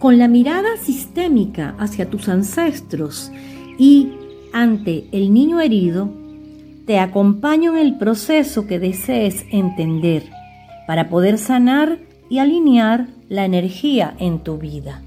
con la mirada sistémica hacia tus ancestros y ante el niño herido, te acompaño en el proceso que desees entender para poder sanar y alinear la energía en tu vida.